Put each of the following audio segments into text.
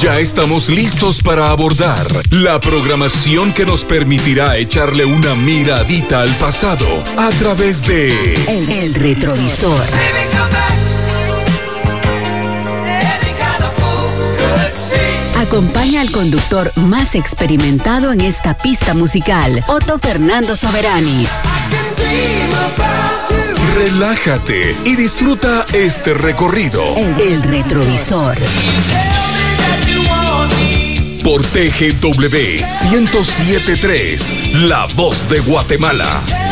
Ya estamos listos para abordar la programación que nos permitirá echarle una miradita al pasado a través de El, retrovisor. Acompaña al conductor más experimentado en esta pista musical, Otto Fernando Soberanis. Relájate y disfruta este recorrido. El retrovisor por TGW 1073, La Voz de Guatemala.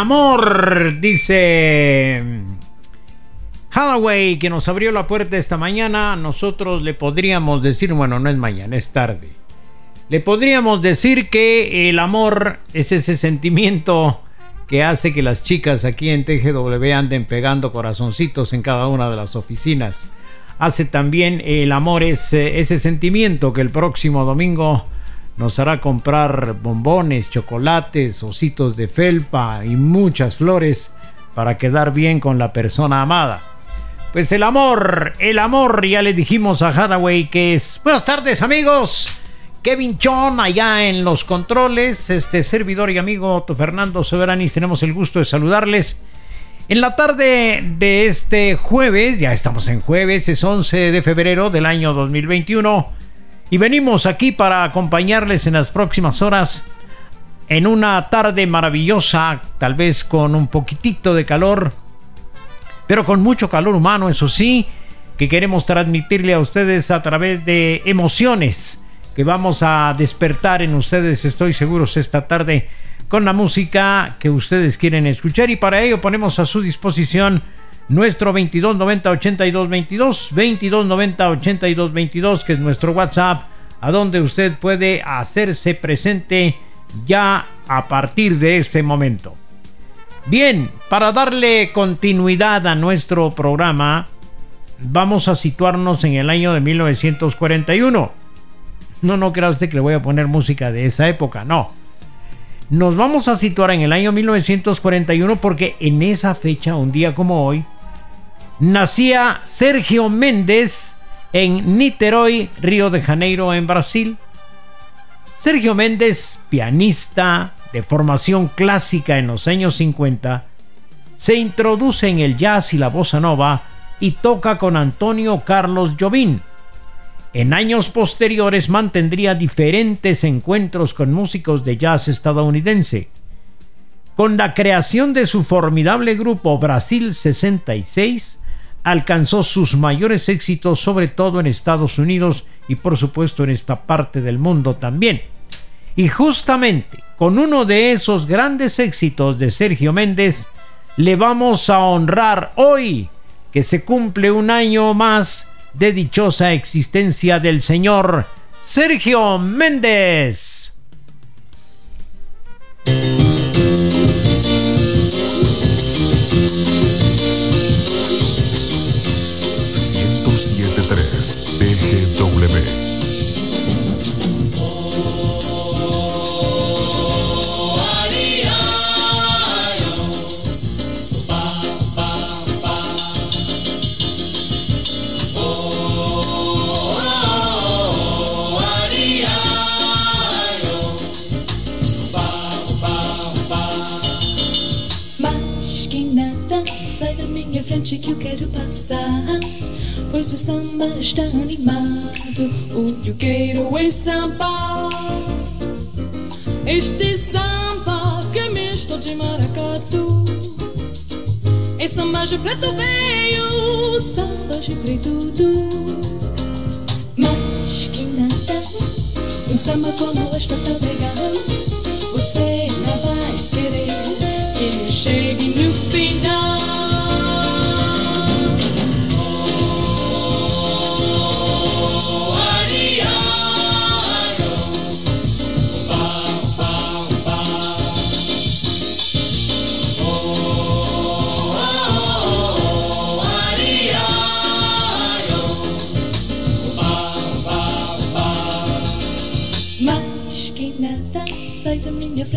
Amor, dice Hathaway, que nos abrió la puerta esta mañana. Nosotros le podríamos decir, bueno, no es mañana, es tarde. Le podríamos decir que el amor es ese sentimiento que hace que las chicas aquí en TGW anden pegando corazoncitos en cada una de las oficinas. Hace también el amor ese, ese sentimiento que el próximo domingo nos hará comprar bombones, chocolates, ositos de felpa y muchas flores para quedar bien con la persona amada. Pues el amor, el amor, ya le dijimos a Hathaway que es... Buenas tardes amigos. Kevin Chon allá en los controles, este servidor y amigo Fernando Soberanis, tenemos el gusto de saludarles. En la tarde de este jueves, ya estamos en jueves, es 11 de febrero del año 2021, y venimos aquí para acompañarles en las próximas horas en una tarde maravillosa, tal vez con un poquitito de calor, pero con mucho calor humano, eso sí, que queremos transmitirle a ustedes a través de emociones que vamos a despertar en ustedes, estoy seguro, esta tarde con la música que ustedes quieren escuchar. Y para ello ponemos a su disposición nuestro 2290 82 22 2290 82 22 que es nuestro WhatsApp a donde usted puede hacerse presente ya a partir de este momento. Bien, para darle continuidad a nuestro programa, vamos a situarnos en el año de 1941. No, no crea usted que le voy a poner música de esa época, no. Nos vamos a situar en el año 1941 porque en esa fecha, un día como hoy, nacía Sergio Méndez en Niterói, Río de Janeiro, en Brasil. Sergio Méndez, pianista, de formación clásica en los años 50, se introduce en el jazz y la bossa nova y toca con Antonio Carlos Jobim. En años posteriores mantendría diferentes encuentros con músicos de jazz estadounidense. Con la creación de su formidable grupo Brasil 66, alcanzó sus mayores éxitos sobre todo en Estados Unidos y por supuesto en esta parte del mundo también. Y justamente con uno de esos grandes éxitos de Sergio Méndez, le vamos a honrar hoy que se cumple un año más de dichosa existencia del señor Sergio Méndez. Pois o samba está animado, o que eu quero é samba. Este samba que é misto de maracatu. É samba de preto veio, samba de preto do. Mas que nada, um samba como este tão legal. Você não vai querer que chegue no final.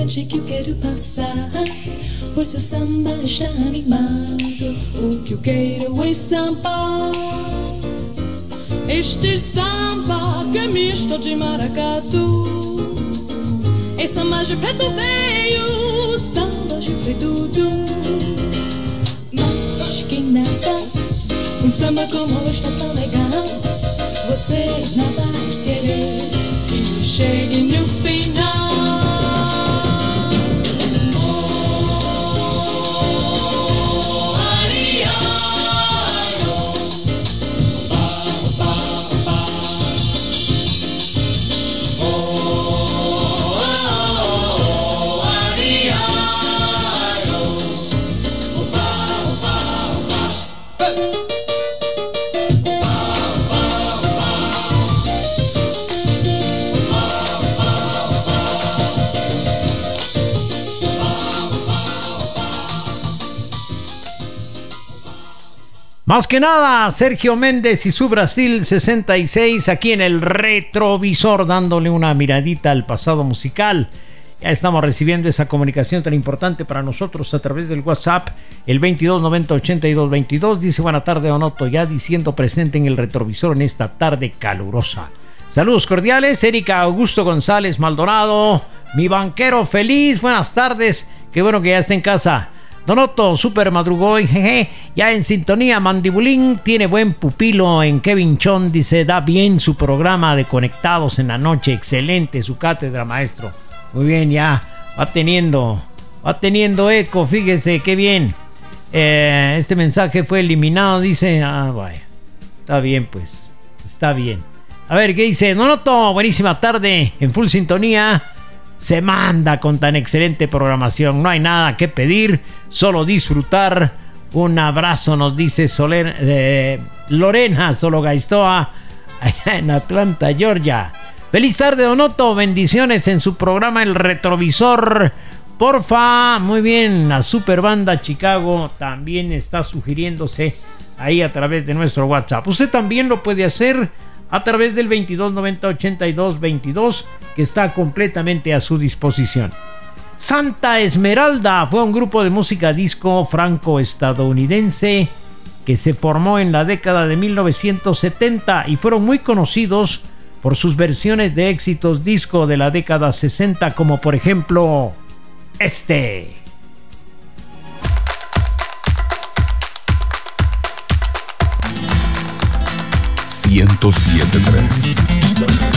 Que eu quero passar. Pois seu samba está animado. O que eu quero é samba. Este samba que é misto de maracatu. É samba de preto veio, samba de preto Mas que nada, um samba como este é tão legal. Você não vai querer que chegue Más que nada, Sergio Méndez y su Brasil 66 aquí en el retrovisor dándole una miradita al pasado musical. Ya estamos recibiendo esa comunicación tan importante para nosotros a través del WhatsApp, el 2290-8222. Dice buena tarde, Onoto, ya diciendo presente en el retrovisor en esta tarde calurosa. Saludos cordiales, Erika Augusto González Maldonado, mi banquero feliz, buenas tardes, qué bueno que ya está en casa. Donoto, super madrugoy, jeje, ya en sintonía, Mandibulín tiene buen pupilo en Kevin Chon, dice, da bien su programa de Conectados en la noche, excelente su cátedra, maestro. Muy bien, ya va teniendo, va teniendo eco, fíjese, qué bien. Eh, este mensaje fue eliminado, dice, ah, vaya, está bien pues, está bien. A ver, ¿qué dice? Donoto, buenísima tarde, en full sintonía se manda con tan excelente programación. No hay nada que pedir, solo disfrutar. Un abrazo, nos dice Soler, eh, Lorena Solo Gaistoa, allá en Atlanta, Georgia. Feliz tarde, Donoto. Bendiciones en su programa El Retrovisor. Porfa, muy bien. La super banda Chicago también está sugiriéndose ahí a través de nuestro WhatsApp. Usted también lo puede hacer a través del 22908222 que está completamente a su disposición. Santa Esmeralda fue un grupo de música disco franco-estadounidense que se formó en la década de 1970 y fueron muy conocidos por sus versiones de éxitos disco de la década 60 como por ejemplo este. 1073.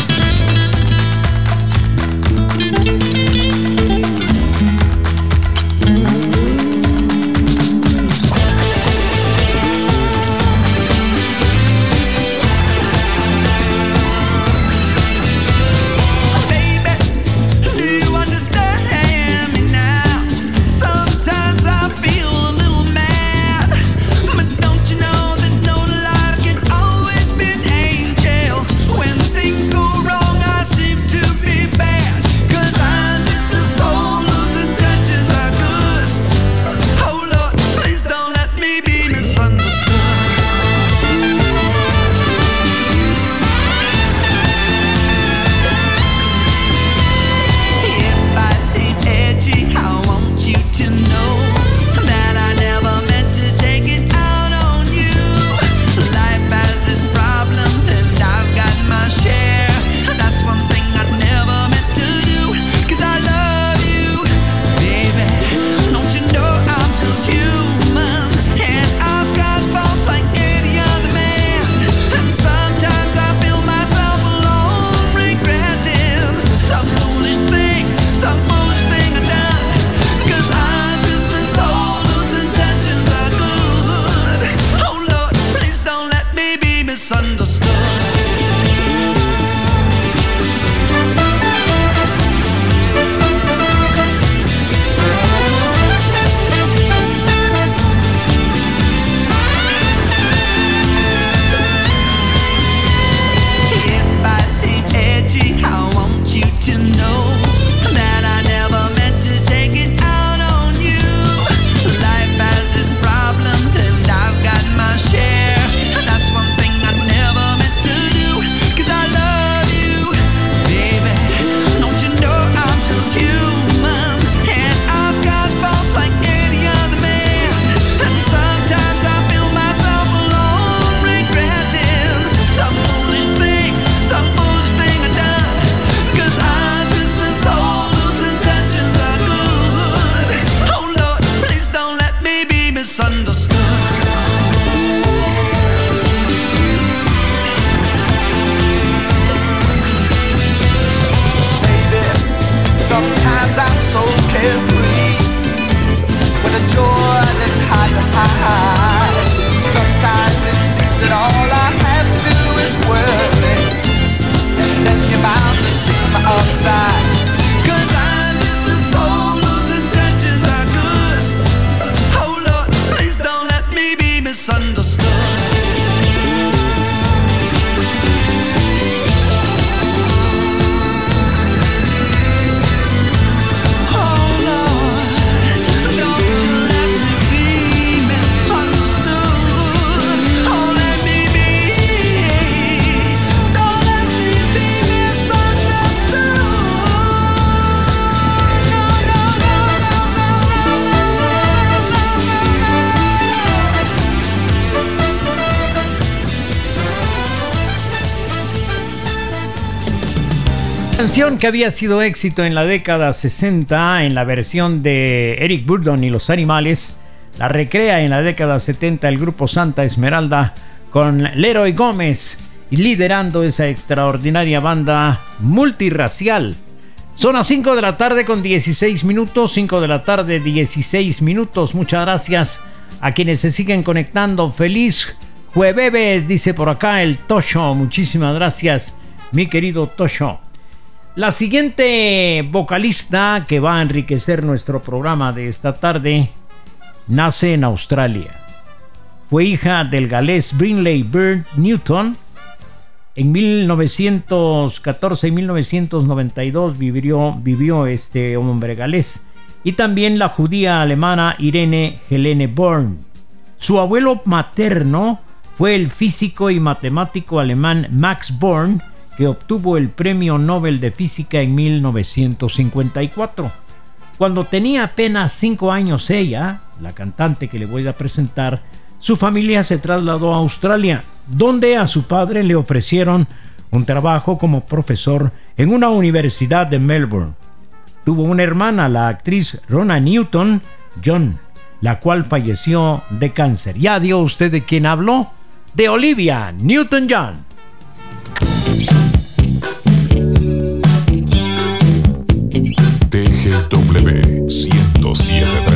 Que había sido éxito en la década 60 en la versión de Eric Burdon y los animales, la recrea en la década 70 el grupo Santa Esmeralda con Leroy Gómez y liderando esa extraordinaria banda multirracial. Son las 5 de la tarde con 16 minutos, 5 de la tarde 16 minutos. Muchas gracias a quienes se siguen conectando. Feliz jueves, dice por acá el Tosho. Muchísimas gracias, mi querido Tosho. La siguiente vocalista que va a enriquecer nuestro programa de esta tarde nace en Australia. Fue hija del galés Brinley Bird Newton. En 1914 y 1992 vivió, vivió este hombre galés. Y también la judía alemana Irene Helene Born. Su abuelo materno fue el físico y matemático alemán Max Born, que obtuvo el Premio Nobel de Física en 1954. Cuando tenía apenas 5 años ella, la cantante que le voy a presentar, su familia se trasladó a Australia, donde a su padre le ofrecieron un trabajo como profesor en una universidad de Melbourne. Tuvo una hermana, la actriz Rona Newton John, la cual falleció de cáncer. ¿Ya dio usted de quién habló? De Olivia Newton John. W107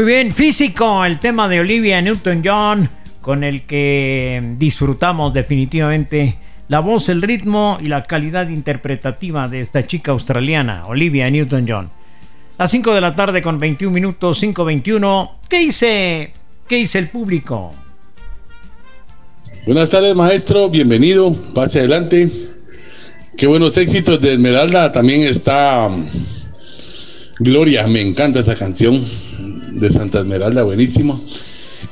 Muy bien, físico, el tema de Olivia Newton-John, con el que disfrutamos definitivamente la voz, el ritmo y la calidad interpretativa de esta chica australiana, Olivia Newton-John. A 5 de la tarde con 21 minutos, 5.21. ¿Qué dice, ¿Qué dice el público? Buenas tardes, maestro. Bienvenido. Pase adelante. Qué buenos éxitos de Esmeralda. También está um, Gloria. Me encanta esa canción de Santa Esmeralda. Buenísimo.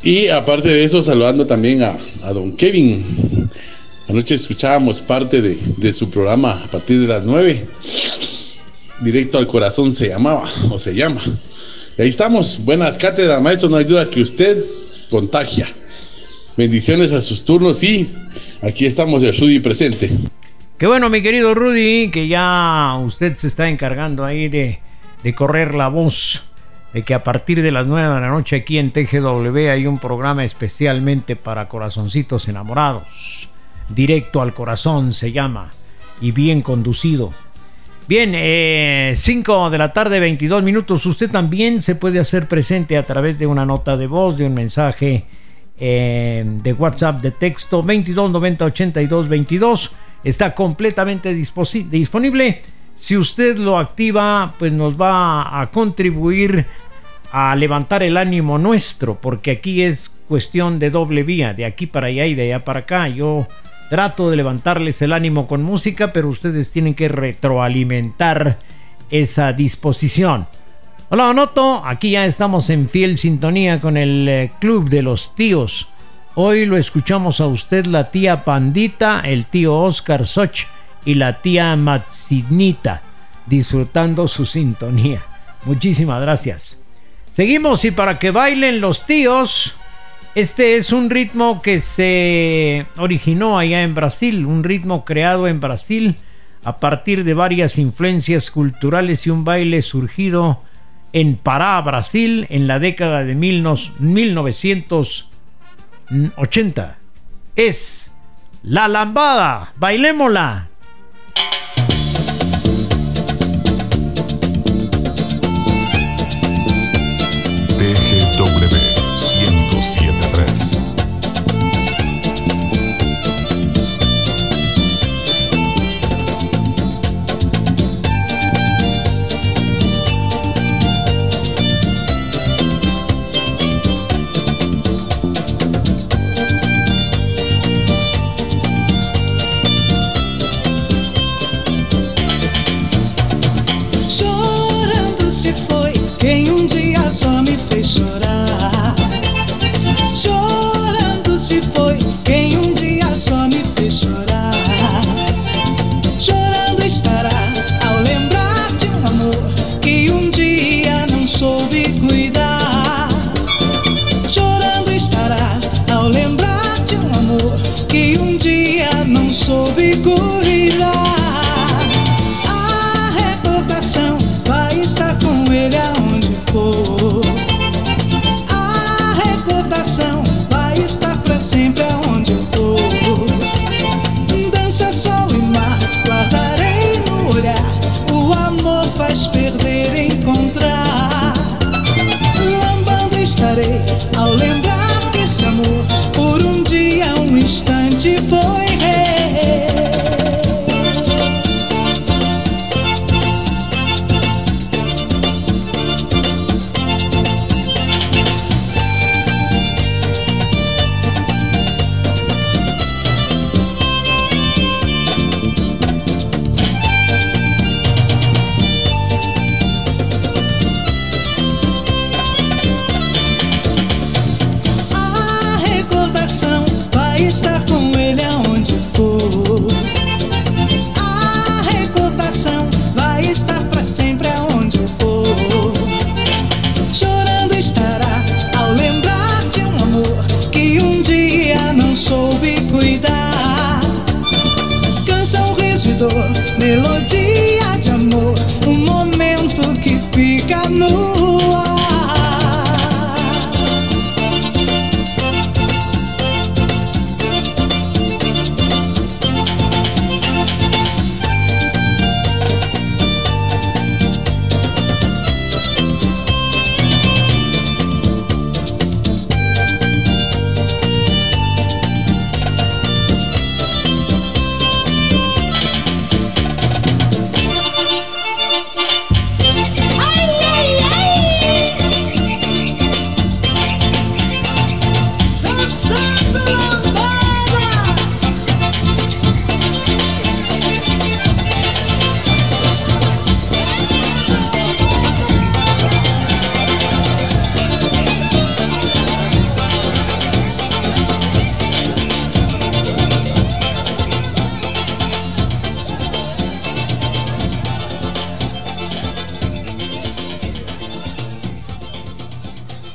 Y aparte de eso, saludando también a, a don Kevin. Anoche escuchábamos parte de, de, su programa a partir de las 9. Directo al corazón se llamaba o se llama. Y ahí estamos. Buenas cátedras, maestro. No hay duda que usted contagia. Bendiciones a sus turnos y aquí estamos el Rudy presente. Qué bueno, mi querido Rudy, que ya usted se está encargando ahí de, de correr la voz de que a partir de las 9 de la noche aquí en TGW hay un programa especialmente para corazoncitos enamorados. Directo al corazón se llama y bien conducido. Bien, 5 eh, de la tarde, 22 minutos. Usted también se puede hacer presente a través de una nota de voz, de un mensaje eh, de WhatsApp de texto 22 90 82 22. Está completamente disponible si usted lo activa, pues nos va a contribuir a levantar el ánimo nuestro, porque aquí es cuestión de doble vía, de aquí para allá y de allá para acá. Yo trato de levantarles el ánimo con música, pero ustedes tienen que retroalimentar esa disposición. Hola, Onoto, aquí ya estamos en fiel sintonía con el eh, Club de los Tíos. Hoy lo escuchamos a usted la tía Pandita, el tío Oscar Soch y la tía Matsinita disfrutando su sintonía. Muchísimas gracias. Seguimos y para que bailen los tíos, este es un ritmo que se originó allá en Brasil, un ritmo creado en Brasil a partir de varias influencias culturales y un baile surgido en Pará, Brasil, en la década de 1980. Es la lambada, bailémosla.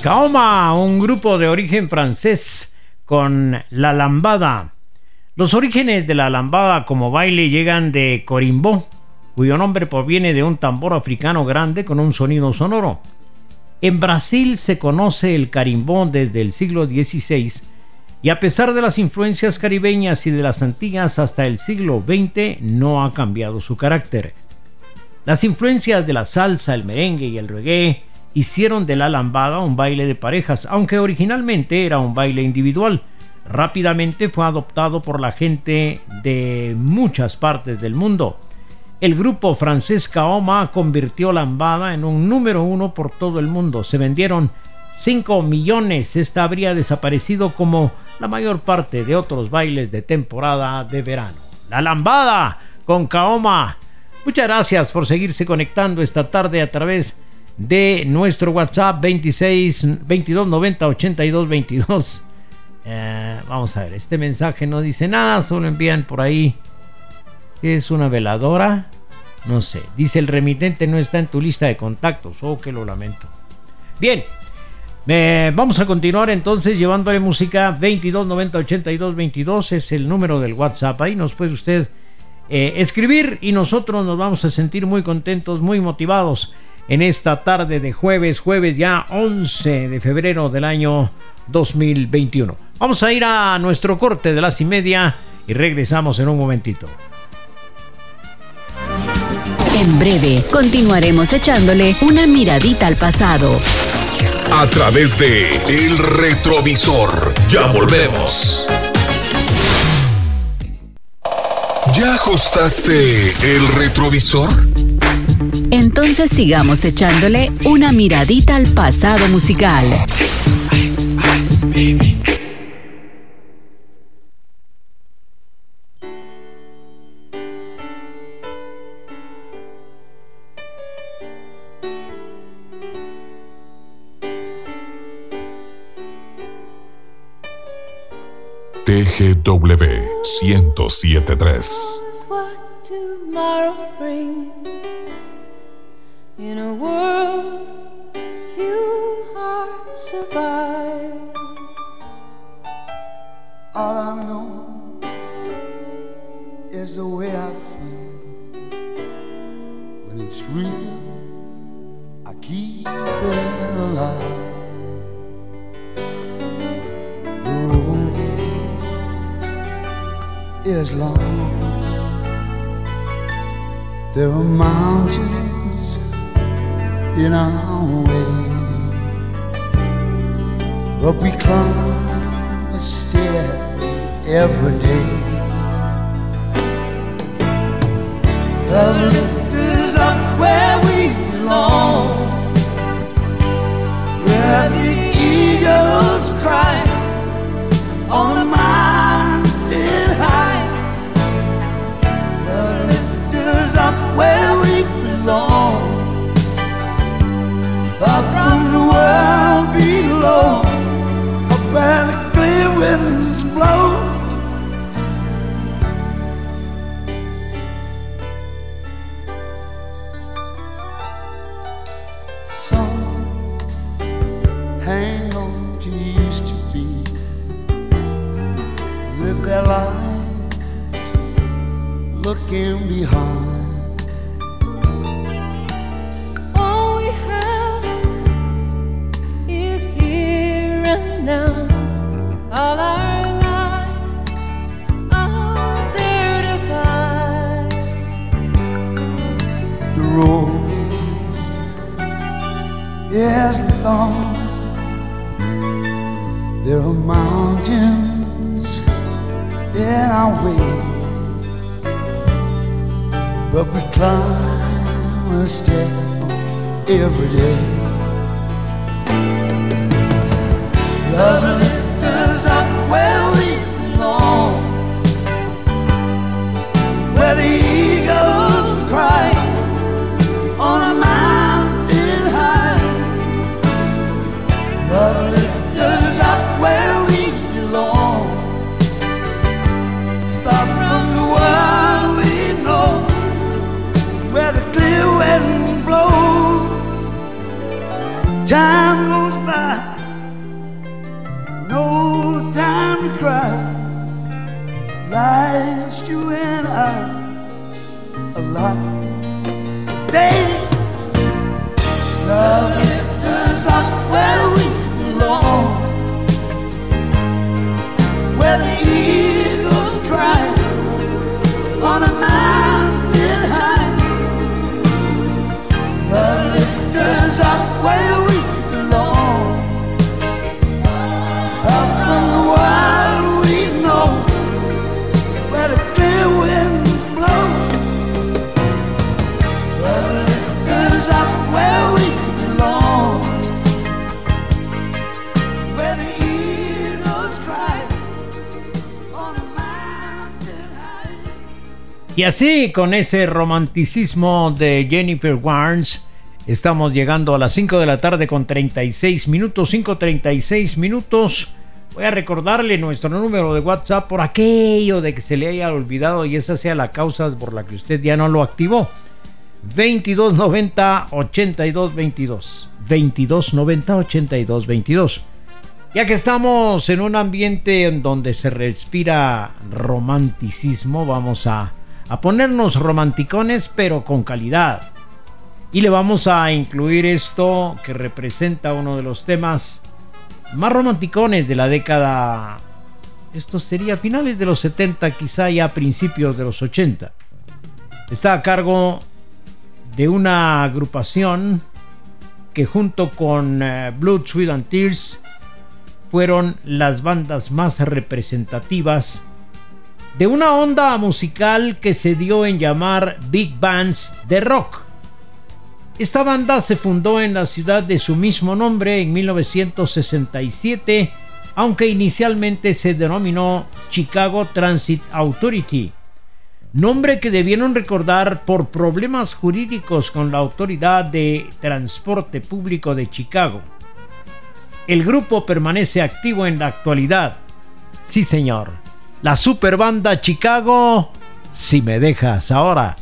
Kaoma, un grupo de origen francés con la lambada. Los orígenes de la lambada como baile llegan de corimbó, cuyo nombre proviene de un tambor africano grande con un sonido sonoro. En Brasil se conoce el carimbó desde el siglo XVI y a pesar de las influencias caribeñas y de las Antillas hasta el siglo XX no ha cambiado su carácter. Las influencias de la salsa, el merengue y el reggae hicieron de la lambada un baile de parejas, aunque originalmente era un baile individual. Rápidamente fue adoptado por la gente de muchas partes del mundo. El grupo francés Kaoma convirtió lambada en un número uno por todo el mundo. Se vendieron 5 millones. Esta habría desaparecido como la mayor parte de otros bailes de temporada de verano. La lambada con Kaoma. Muchas gracias por seguirse conectando esta tarde a través de nuestro WhatsApp 26 22 90 82 22. vamos a ver, este mensaje no dice nada, solo envían por ahí. ¿Es una veladora? No sé. Dice el remitente no está en tu lista de contactos. Oh, que lo lamento. Bien. vamos a continuar entonces llevándole música 22 90 82 22 es el número del WhatsApp. Ahí nos puede usted eh, escribir y nosotros nos vamos a sentir muy contentos, muy motivados en esta tarde de jueves, jueves ya 11 de febrero del año 2021. Vamos a ir a nuestro corte de las y media y regresamos en un momentito. En breve continuaremos echándole una miradita al pasado. A través de El Retrovisor. Ya volvemos. ¿Ya ajustaste el retrovisor? Entonces sigamos echándole una miradita al pasado musical. TGW 1073 In a world few hearts survive. All I know is the way I feel when it's real. I keep it alive. Is long. There are mountains in our way. But we climb a stair every day. The lift is up where we belong, where the eagles cry on the mountain up where clear winds blow. Hang on to used to be, live their lives looking behind. Way, but we climb a step every day. Love Y así, con ese romanticismo de Jennifer Warnes, estamos llegando a las 5 de la tarde con 36 minutos, 5.36 minutos. Voy a recordarle nuestro número de WhatsApp por aquello de que se le haya olvidado y esa sea la causa por la que usted ya no lo activó. 2290 8222 2290 8222 ya que estamos en un ambiente en donde se respira romanticismo, vamos a, a ponernos romanticones pero con calidad. Y le vamos a incluir esto que representa uno de los temas más romanticones de la década. Esto sería finales de los 70, quizá ya principios de los 80. Está a cargo de una agrupación que junto con eh, Blood, Sweat and Tears fueron las bandas más representativas de una onda musical que se dio en llamar Big Bands de Rock. Esta banda se fundó en la ciudad de su mismo nombre en 1967, aunque inicialmente se denominó Chicago Transit Authority, nombre que debieron recordar por problemas jurídicos con la Autoridad de Transporte Público de Chicago. El grupo permanece activo en la actualidad. Sí, señor. La super banda Chicago, si me dejas ahora.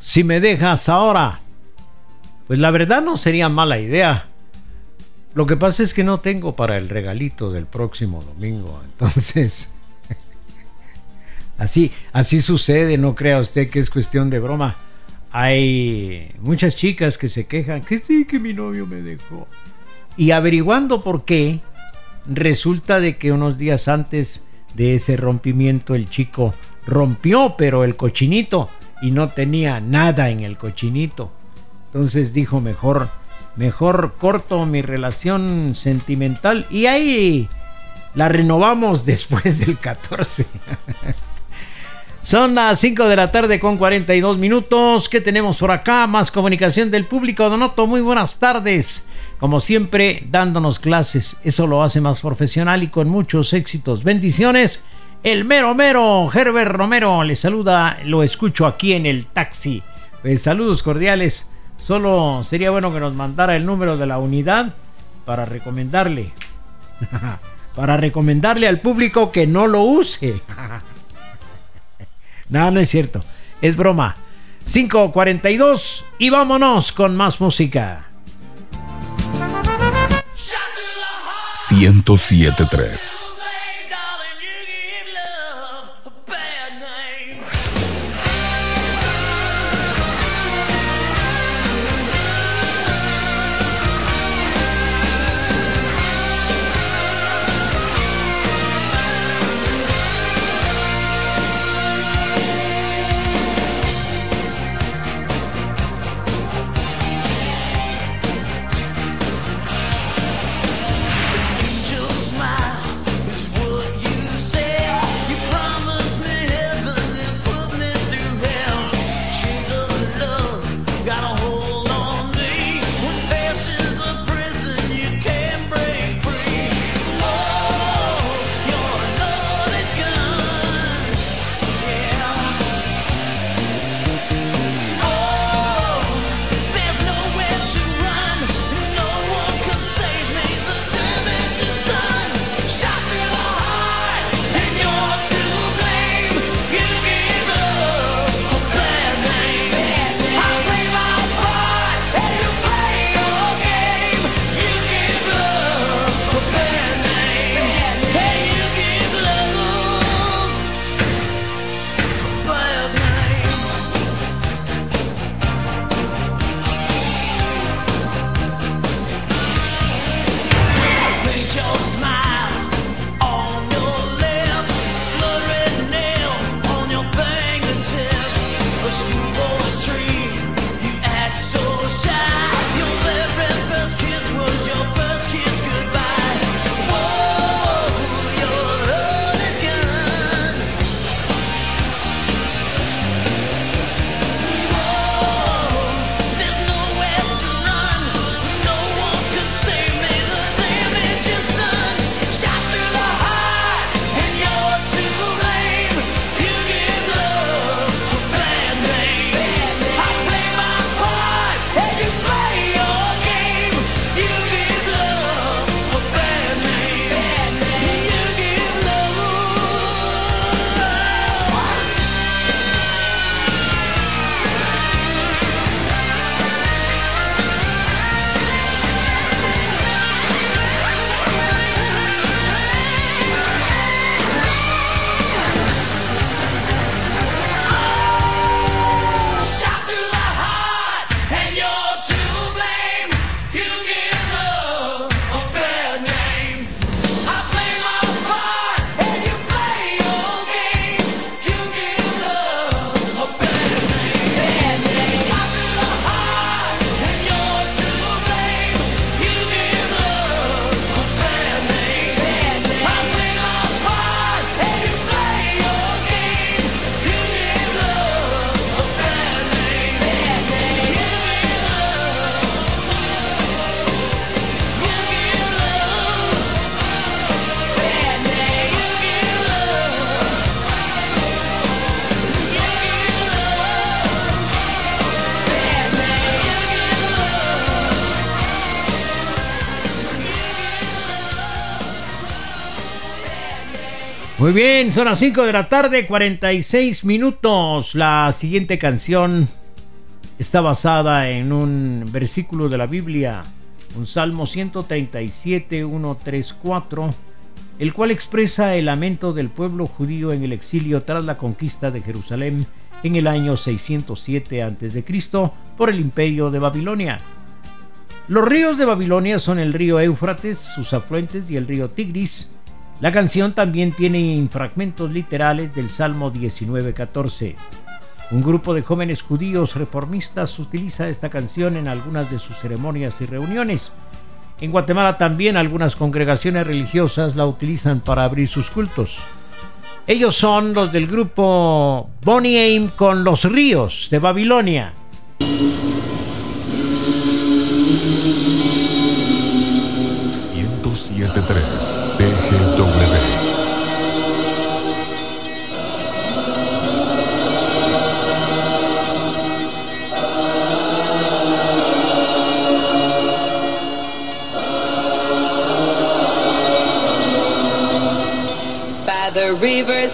Si me dejas ahora. Pues la verdad no sería mala idea. Lo que pasa es que no tengo para el regalito del próximo domingo. Entonces, así, así sucede, no crea usted que es cuestión de broma. Hay muchas chicas que se quejan que sí, que mi novio me dejó. Y averiguando por qué, resulta de que unos días antes de ese rompimiento el chico rompió, pero el cochinito y no tenía nada en el cochinito. Entonces dijo mejor, mejor corto mi relación sentimental y ahí la renovamos después del 14. Son las 5 de la tarde con 42 minutos. ¿Qué tenemos por acá? Más comunicación del público. Donoto, muy buenas tardes. Como siempre, dándonos clases. Eso lo hace más profesional y con muchos éxitos. Bendiciones. El mero mero, Herbert Romero, le saluda. Lo escucho aquí en el taxi. Pues, saludos cordiales. Solo sería bueno que nos mandara el número de la unidad para recomendarle. para recomendarle al público que no lo use. No, no es cierto. Es broma. 5.42 y vámonos con más música. 1073. Muy bien, son las 5 de la tarde, 46 minutos. La siguiente canción está basada en un versículo de la Biblia, un Salmo 137, 134, el cual expresa el lamento del pueblo judío en el exilio tras la conquista de Jerusalén en el año 607 a.C. por el imperio de Babilonia. Los ríos de Babilonia son el río Éufrates, sus afluentes y el río Tigris. La canción también tiene fragmentos literales del Salmo 19:14. Un grupo de jóvenes judíos reformistas utiliza esta canción en algunas de sus ceremonias y reuniones. En Guatemala también algunas congregaciones religiosas la utilizan para abrir sus cultos. Ellos son los del grupo Bonnie Aim con Los Ríos de Babilonia. Reverse.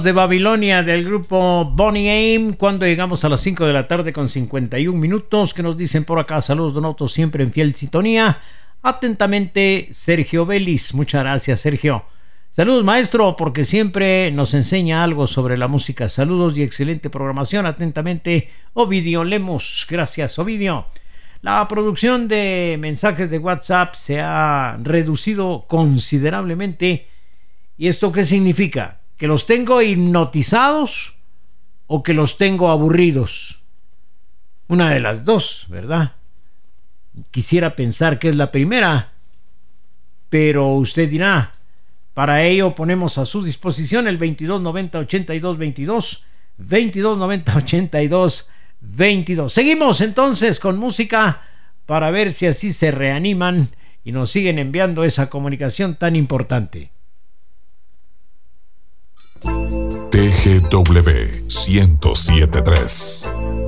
De Babilonia del grupo Bonnie Aim, cuando llegamos a las 5 de la tarde con 51 minutos, que nos dicen por acá, saludos Donoto, siempre en fiel sintonía. Atentamente, Sergio Vélez. Muchas gracias, Sergio. Saludos, maestro, porque siempre nos enseña algo sobre la música. Saludos y excelente programación. Atentamente, Ovidio Lemos. Gracias, Ovidio. La producción de mensajes de WhatsApp se ha reducido considerablemente. ¿Y esto qué significa? ¿Que los tengo hipnotizados o que los tengo aburridos? Una de las dos, ¿verdad? Quisiera pensar que es la primera, pero usted dirá, para ello ponemos a su disposición el 2290 82 22 2290 82 22. Seguimos entonces con música para ver si así se reaniman y nos siguen enviando esa comunicación tan importante. TGW 1073.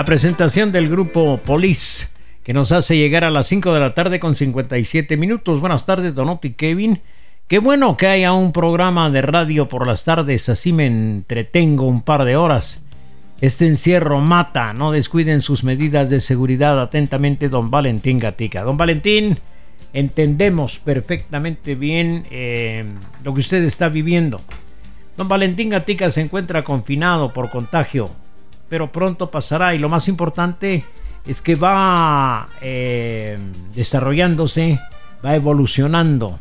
La presentación del grupo Police que nos hace llegar a las 5 de la tarde con 57 minutos. Buenas tardes, Donoto y Kevin. Qué bueno que haya un programa de radio por las tardes, así me entretengo un par de horas. Este encierro mata, no descuiden sus medidas de seguridad. Atentamente, don Valentín Gatica. Don Valentín, entendemos perfectamente bien eh, lo que usted está viviendo. Don Valentín Gatica se encuentra confinado por contagio, pero pronto pasará y lo más importante es que va eh, desarrollándose, va evolucionando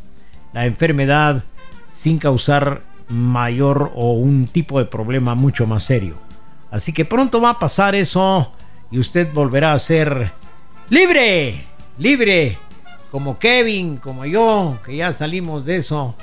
la enfermedad sin causar mayor o un tipo de problema mucho más serio. Así que pronto va a pasar eso y usted volverá a ser libre, libre, como Kevin, como yo, que ya salimos de eso,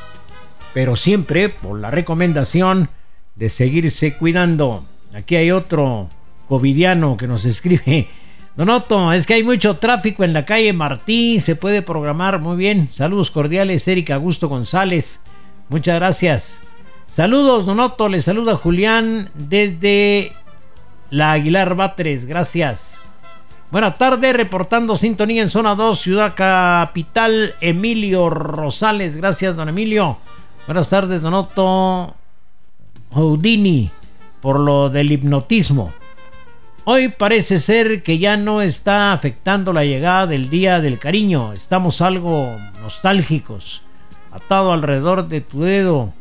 pero siempre por la recomendación de seguirse cuidando. Aquí hay otro covidiano que nos escribe. Donoto, es que hay mucho tráfico en la calle Martí, se puede programar muy bien. Saludos cordiales, Erika Augusto González. Muchas gracias. Saludos, Donoto, le saluda Julián desde la Aguilar Batres, gracias. Buenas tardes, reportando sintonía en zona 2, Ciudad Capital, Emilio Rosales, gracias, don Emilio. Buenas tardes, Donoto Houdini, por lo del hipnotismo. Hoy parece ser que ya no está afectando la llegada del Día del Cariño. Estamos algo nostálgicos. Atado alrededor de tu dedo.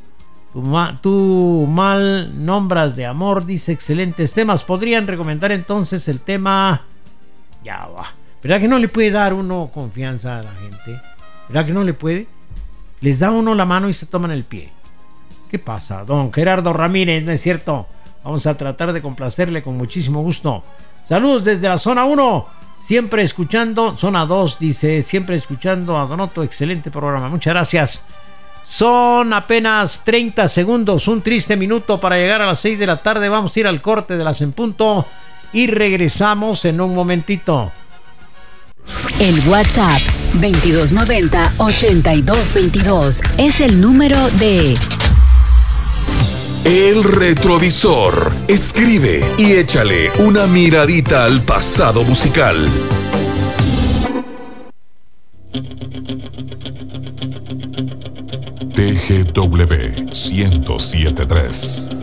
Tu, ma- tu mal nombras de amor, dice excelentes temas. Podrían recomendar entonces el tema. Ya va. ¿Verdad que no le puede dar uno confianza a la gente? ¿Verdad que no le puede? Les da uno la mano y se toman el pie. ¿Qué pasa? Don Gerardo Ramírez, ¿no es cierto? Vamos a tratar de complacerle con muchísimo gusto. Saludos desde la zona 1. Siempre escuchando, zona 2 dice, siempre escuchando a Donoto, excelente programa. Muchas gracias. Son apenas 30 segundos, un triste minuto para llegar a las 6 de la tarde. Vamos a ir al corte de las en punto y regresamos en un momentito. El WhatsApp 2290-8222 es el número de El retrovisor. Escribe y échale una miradita al pasado musical. TGW 1073.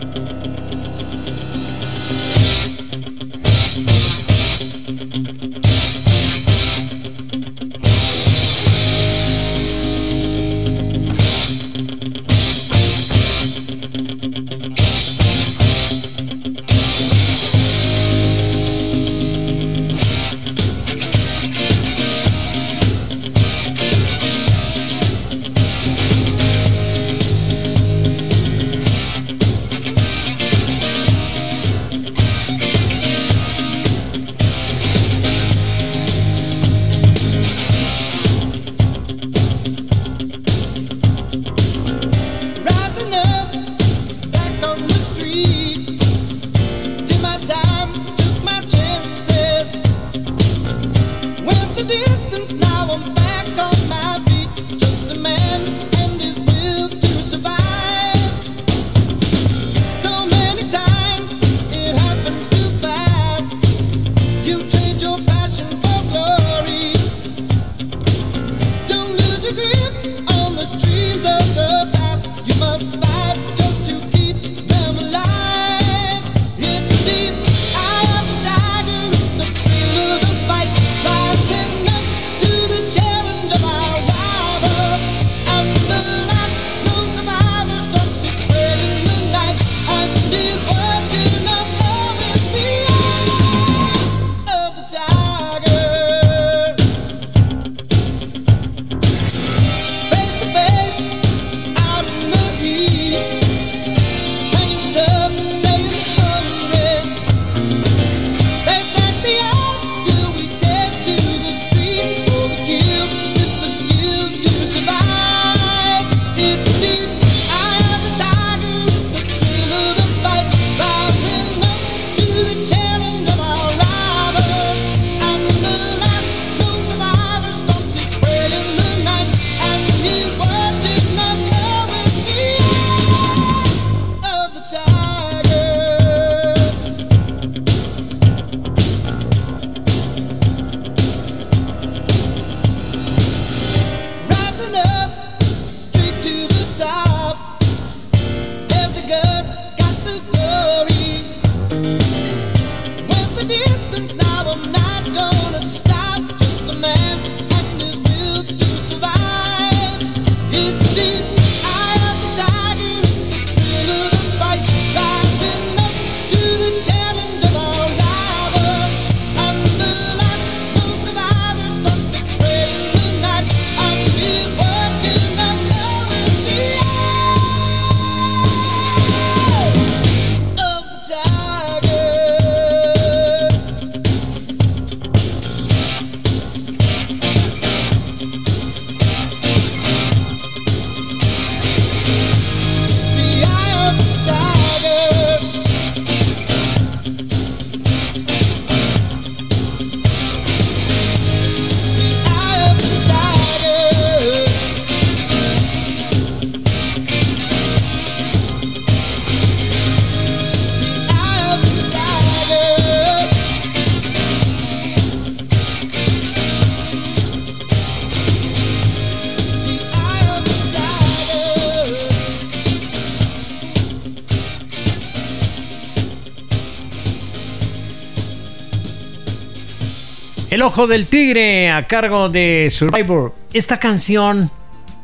Ojo del Tigre a cargo de Survivor. Esta canción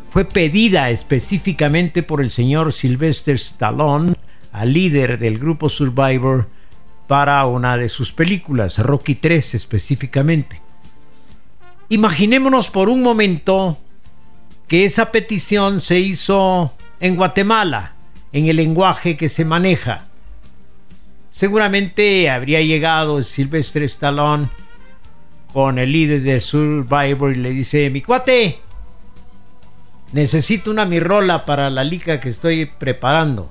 fue pedida específicamente por el señor Sylvester Stallone, al líder del grupo Survivor, para una de sus películas, Rocky 3 específicamente. Imaginémonos por un momento que esa petición se hizo en Guatemala, en el lenguaje que se maneja. Seguramente habría llegado Sylvester Stallone con el líder de Survivor y le dice, mi cuate, necesito una mirrola para la lica que estoy preparando.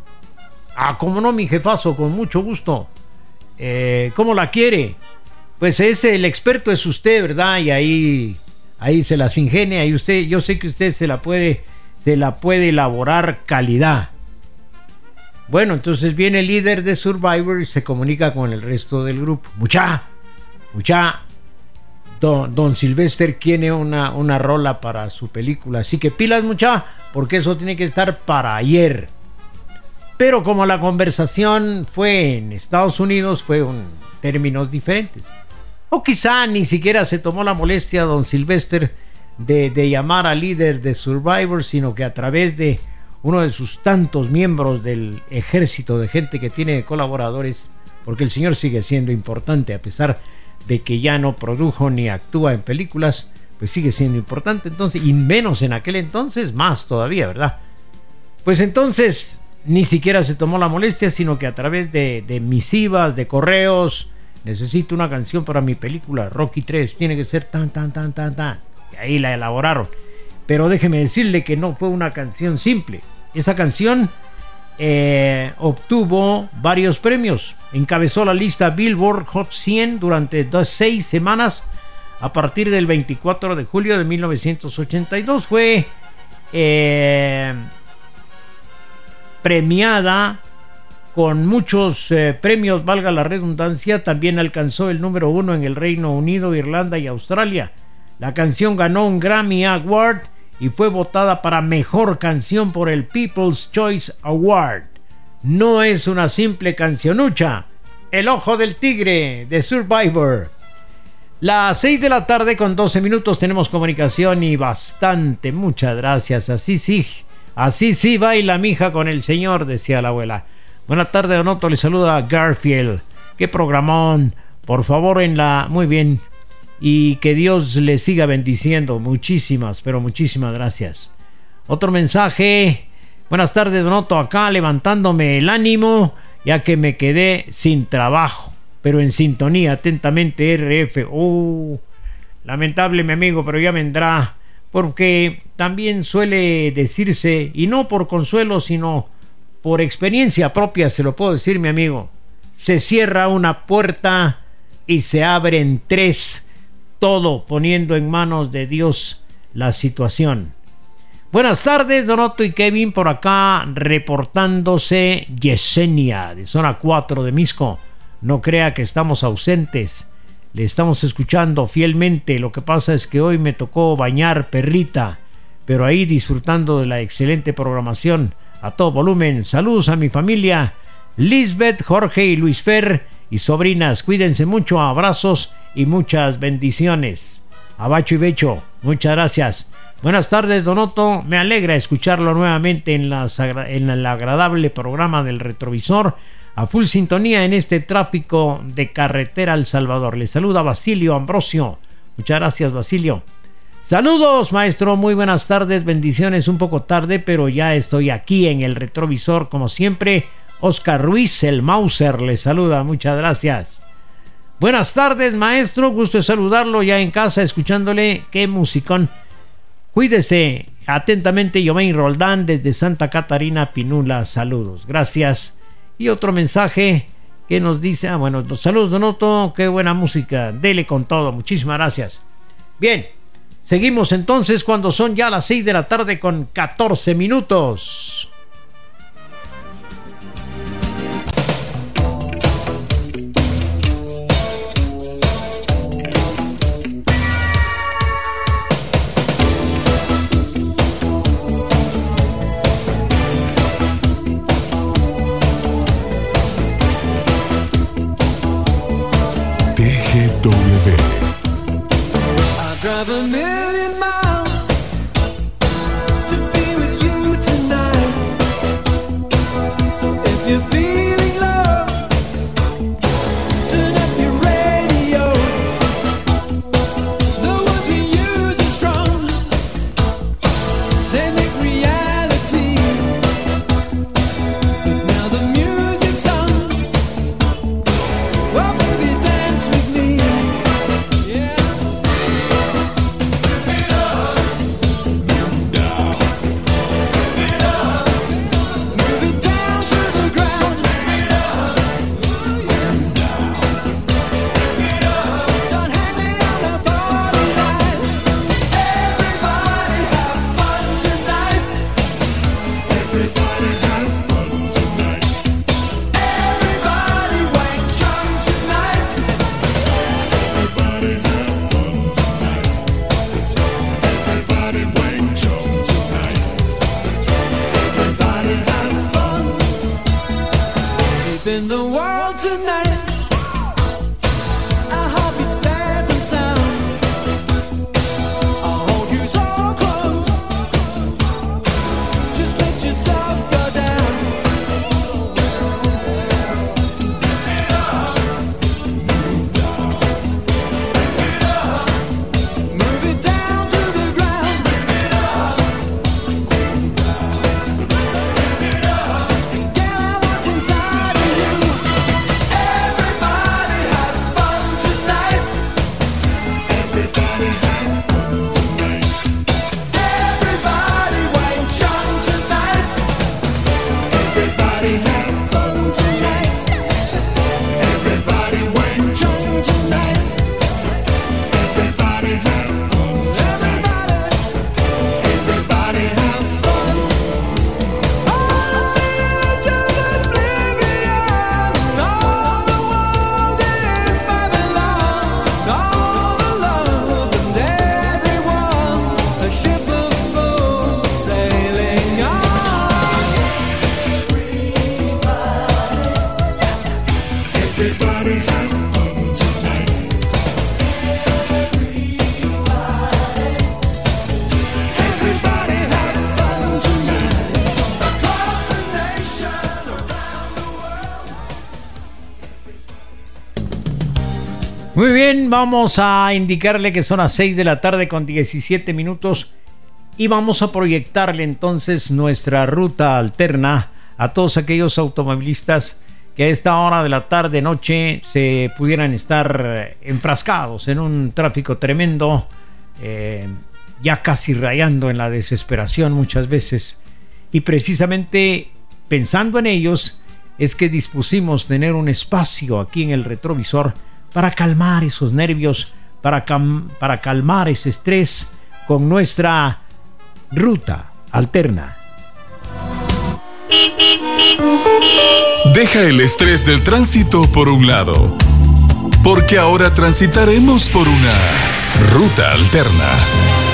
Ah, cómo no, mi jefazo, con mucho gusto. Eh, ¿Cómo la quiere? Pues ese, el experto es usted, ¿verdad? Y ahí, ahí se las ingenia y usted, yo sé que usted se la puede, se la puede elaborar calidad. Bueno, entonces viene el líder de Survivor y se comunica con el resto del grupo. Mucha, mucha, Don, Sylvester tiene una, una rola para su película. Así que pilas mucha, porque eso tiene que estar para ayer. Pero como la conversación fue en Estados Unidos, fue en términos diferentes. O quizá ni siquiera se tomó la molestia don Sylvester de, de llamar al líder de Survivor, sino que a través de uno de sus tantos miembros del ejército de gente que tiene colaboradores, porque el señor sigue siendo importante a pesar de que ya no produjo ni actúa en películas, pues sigue siendo importante entonces, y menos en aquel entonces, más todavía, ¿verdad? Pues entonces ni siquiera se tomó la molestia, sino que a través de, de misivas, de correos, necesito una canción para mi película, Rocky 3, tiene que ser tan, tan, tan, tan, tan. Y ahí la elaboraron. Pero déjeme decirle que no fue una canción simple. Esa canción eh, obtuvo varios premios. Encabezó la lista Billboard Hot 100 durante dos, seis semanas a partir del 24 de julio de 1982. Fue eh, premiada con muchos eh, premios, valga la redundancia. También alcanzó el número uno en el Reino Unido, Irlanda y Australia. La canción ganó un Grammy Award y fue votada para mejor canción por el People's Choice Award. No es una simple cancionucha. El ojo del tigre de Survivor. Las 6 de la tarde con 12 minutos tenemos comunicación y bastante. Muchas gracias. Así sí, así sí baila mi hija con el señor, decía la abuela. Buenas tardes, Donoto. Le saluda Garfield. Qué programón. Por favor, en la. Muy bien y que Dios le siga bendiciendo. Muchísimas, pero muchísimas gracias. Otro mensaje. Buenas tardes, Donoto, acá levantándome el ánimo, ya que me quedé sin trabajo, pero en sintonía, atentamente, RF. Oh, lamentable, mi amigo, pero ya vendrá, porque también suele decirse, y no por consuelo, sino por experiencia propia, se lo puedo decir, mi amigo. Se cierra una puerta y se abren tres todo poniendo en manos de Dios la situación. Buenas tardes, Donoto y Kevin, por acá reportándose Yesenia, de zona 4 de Misco. No crea que estamos ausentes, le estamos escuchando fielmente. Lo que pasa es que hoy me tocó bañar perrita, pero ahí disfrutando de la excelente programación a todo volumen. Saludos a mi familia, Lisbeth, Jorge y Luis Fer y sobrinas. Cuídense mucho, abrazos y muchas bendiciones. Abacho y Becho, muchas gracias. Buenas tardes, Donoto. Me alegra escucharlo nuevamente en, en el agradable programa del retrovisor. A full sintonía en este tráfico de carretera al Salvador. Le saluda Basilio Ambrosio. Muchas gracias, Basilio. Saludos, maestro. Muy buenas tardes. Bendiciones un poco tarde, pero ya estoy aquí en el retrovisor, como siempre. Oscar Ruiz, el Mauser, le saluda. Muchas gracias. Buenas tardes, maestro. Gusto saludarlo ya en casa, escuchándole. Qué musicón. Cuídese. Atentamente, Yomain Roldán desde Santa Catarina Pinula. Saludos. Gracias. Y otro mensaje que nos dice: Ah, bueno, saludos, Donoto. Qué buena música. Dele con todo. Muchísimas gracias. Bien. Seguimos entonces cuando son ya las 6 de la tarde con 14 minutos. Vamos a indicarle que son las 6 de la tarde con 17 minutos y vamos a proyectarle entonces nuestra ruta alterna a todos aquellos automovilistas que a esta hora de la tarde noche se pudieran estar enfrascados en un tráfico tremendo, eh, ya casi rayando en la desesperación muchas veces. Y precisamente pensando en ellos es que dispusimos tener un espacio aquí en el retrovisor para calmar esos nervios, para, para calmar ese estrés con nuestra ruta alterna. Deja el estrés del tránsito por un lado, porque ahora transitaremos por una ruta alterna.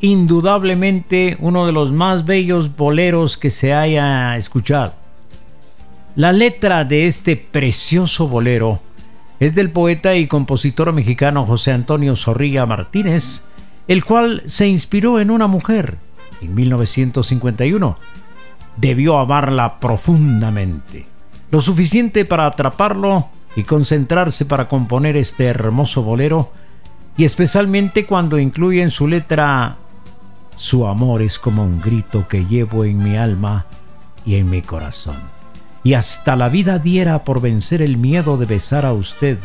Indudablemente uno de los más bellos boleros que se haya escuchado. La letra de este precioso bolero es del poeta y compositor mexicano José Antonio Zorrilla Martínez, el cual se inspiró en una mujer en 1951. Debió amarla profundamente, lo suficiente para atraparlo y concentrarse para componer este hermoso bolero, y especialmente cuando incluye en su letra Su amor es como un grito que llevo en mi alma y en mi corazón. Y hasta la vida diera por vencer el miedo de besar a usted.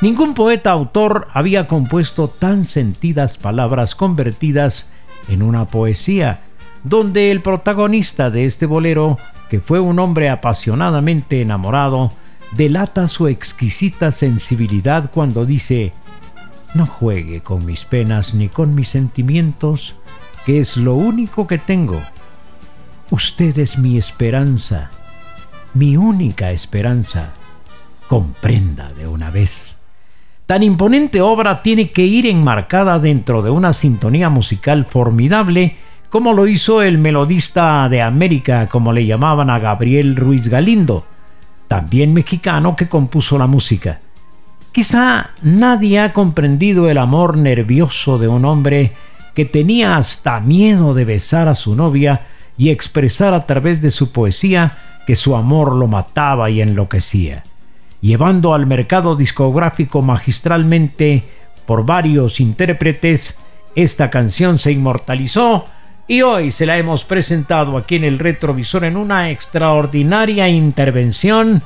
Ningún poeta autor había compuesto tan sentidas palabras convertidas en una poesía, donde el protagonista de este bolero, que fue un hombre apasionadamente enamorado, delata su exquisita sensibilidad cuando dice, no juegue con mis penas ni con mis sentimientos, que es lo único que tengo. Usted es mi esperanza, mi única esperanza. Comprenda de una vez. Tan imponente obra tiene que ir enmarcada dentro de una sintonía musical formidable, como lo hizo el melodista de América, como le llamaban a Gabriel Ruiz Galindo, también mexicano que compuso la música. Quizá nadie ha comprendido el amor nervioso de un hombre que tenía hasta miedo de besar a su novia y expresar a través de su poesía que su amor lo mataba y enloquecía, llevando al mercado discográfico magistralmente por varios intérpretes, esta canción se inmortalizó y hoy se la hemos presentado aquí en el retrovisor en una extraordinaria intervención,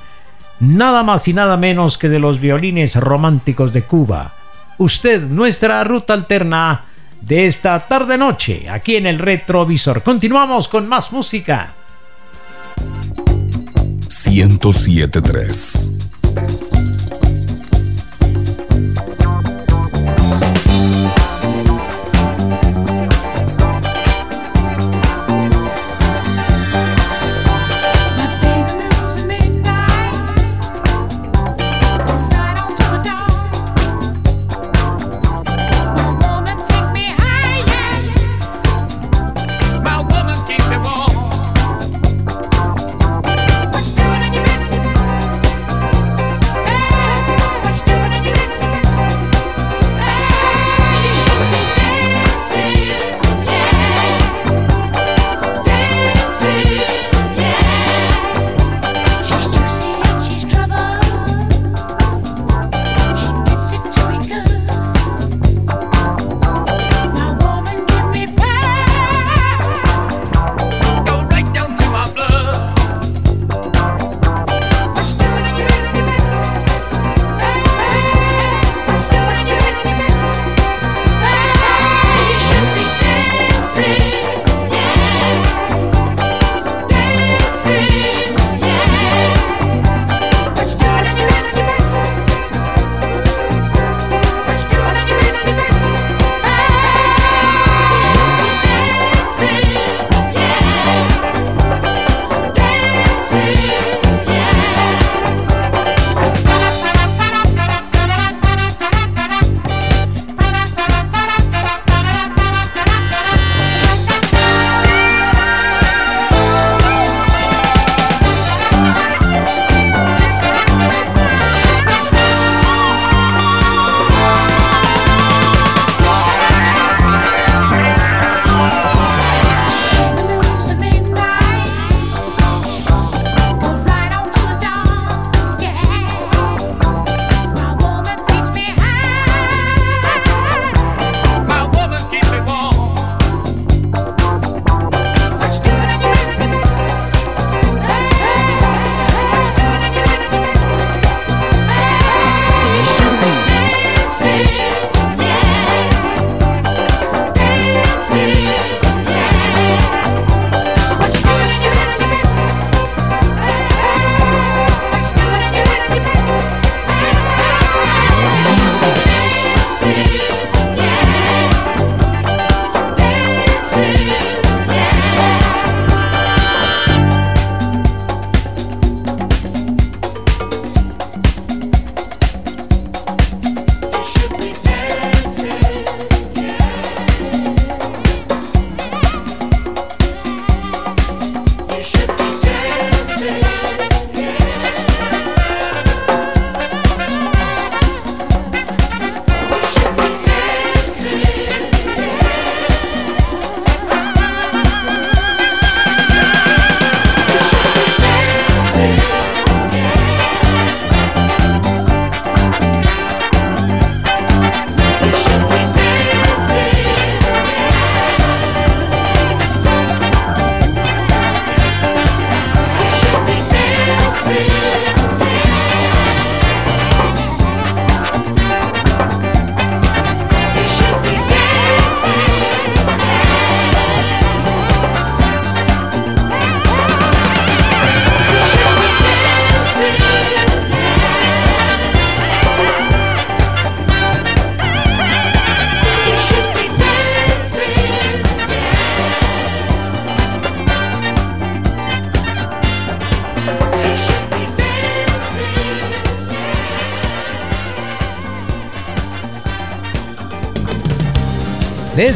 nada más y nada menos que de los violines románticos de Cuba. Usted, nuestra ruta alterna de esta tarde noche, aquí en el retrovisor. Continuamos con más música. 1073.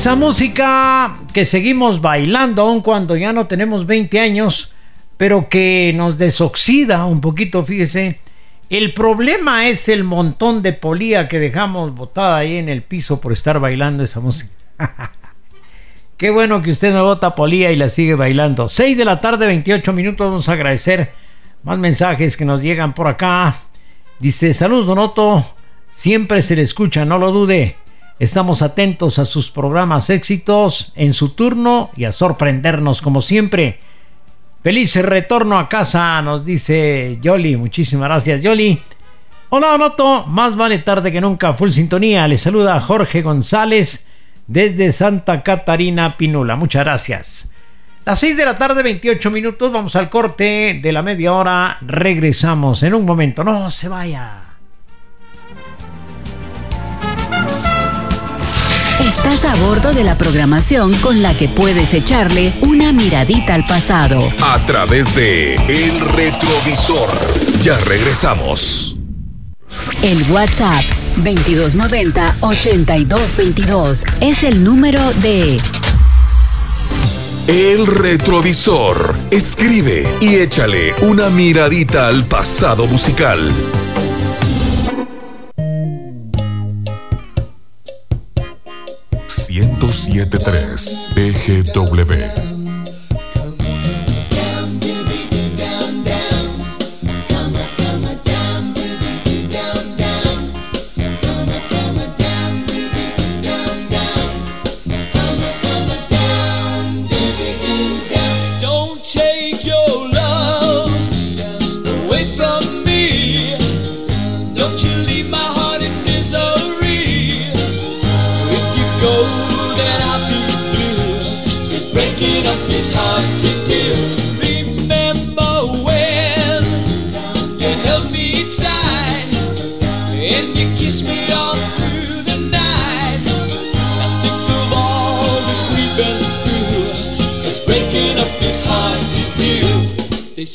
Esa música que seguimos bailando aun cuando ya no tenemos 20 años, pero que nos desoxida un poquito, fíjese. El problema es el montón de polía que dejamos botada ahí en el piso por estar bailando esa música. Qué bueno que usted no bota polía y la sigue bailando. 6 de la tarde, 28 minutos. Vamos a agradecer más mensajes que nos llegan por acá. Dice, saludos Donoto. Siempre se le escucha, no lo dude. Estamos atentos a sus programas éxitos en su turno y a sorprendernos como siempre. Feliz retorno a casa, nos dice Yoli. Muchísimas gracias, Yoli. Hola, Donoto. Más vale tarde que nunca. Full sintonía. Le saluda Jorge González desde Santa Catarina Pinula. Muchas gracias. Las 6 de la tarde, 28 minutos. Vamos al corte de la media hora. Regresamos en un momento. No se vaya. Estás a bordo de la programación con la que puedes echarle una miradita al pasado. A través de El Retrovisor. Ya regresamos. El WhatsApp 2290-8222 es el número de El Retrovisor. Escribe y échale una miradita al pasado musical. ...1073 BGW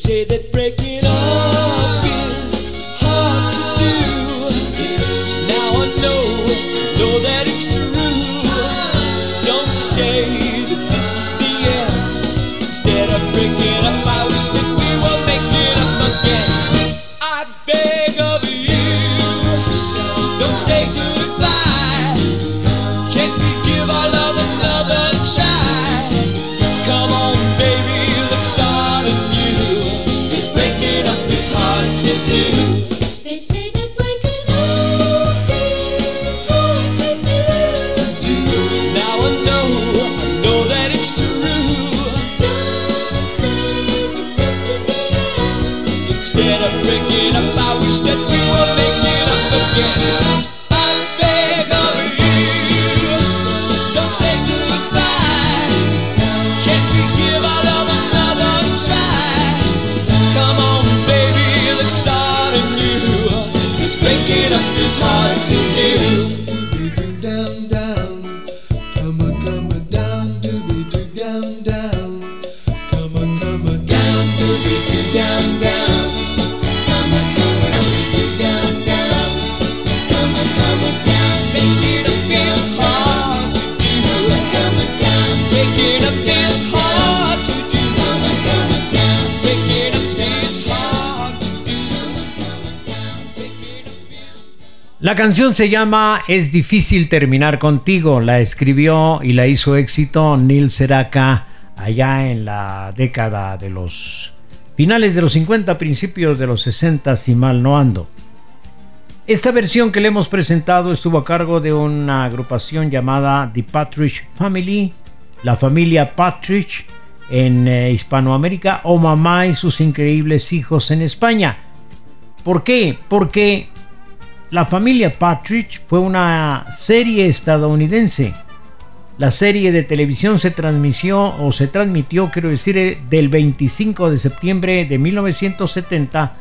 say that breaking canción se llama Es difícil terminar contigo. La escribió y la hizo éxito Neil Sedaka allá en la década de los finales de los 50, principios de los 60, si mal no ando. Esta versión que le hemos presentado estuvo a cargo de una agrupación llamada The Patridge Family, la familia Patridge en eh, Hispanoamérica o Mamá y sus increíbles hijos en España. ¿Por qué? Porque la familia Patridge fue una serie estadounidense. La serie de televisión se transmitió o se transmitió, quiero decir, eh, del 25 de septiembre de 1970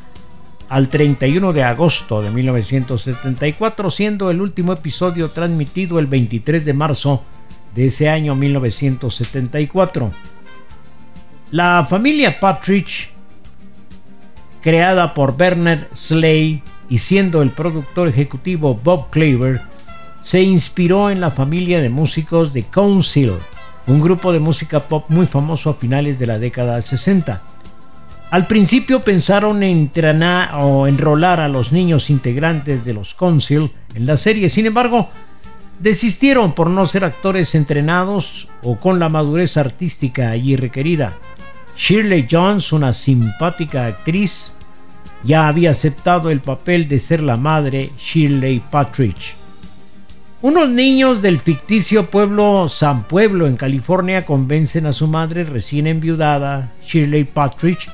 al 31 de agosto de 1974, siendo el último episodio transmitido el 23 de marzo de ese año 1974. La familia Patridge, creada por Bernard Slay y siendo el productor ejecutivo Bob Claver, se inspiró en la familia de músicos de Council, un grupo de música pop muy famoso a finales de la década 60. Al principio pensaron en entrenar o enrolar a los niños integrantes de los Council en la serie, sin embargo, desistieron por no ser actores entrenados o con la madurez artística allí requerida. Shirley Jones, una simpática actriz, ya había aceptado el papel de ser la madre Shirley Patridge. Unos niños del ficticio pueblo San Pueblo en California convencen a su madre recién enviudada, Shirley Patridge,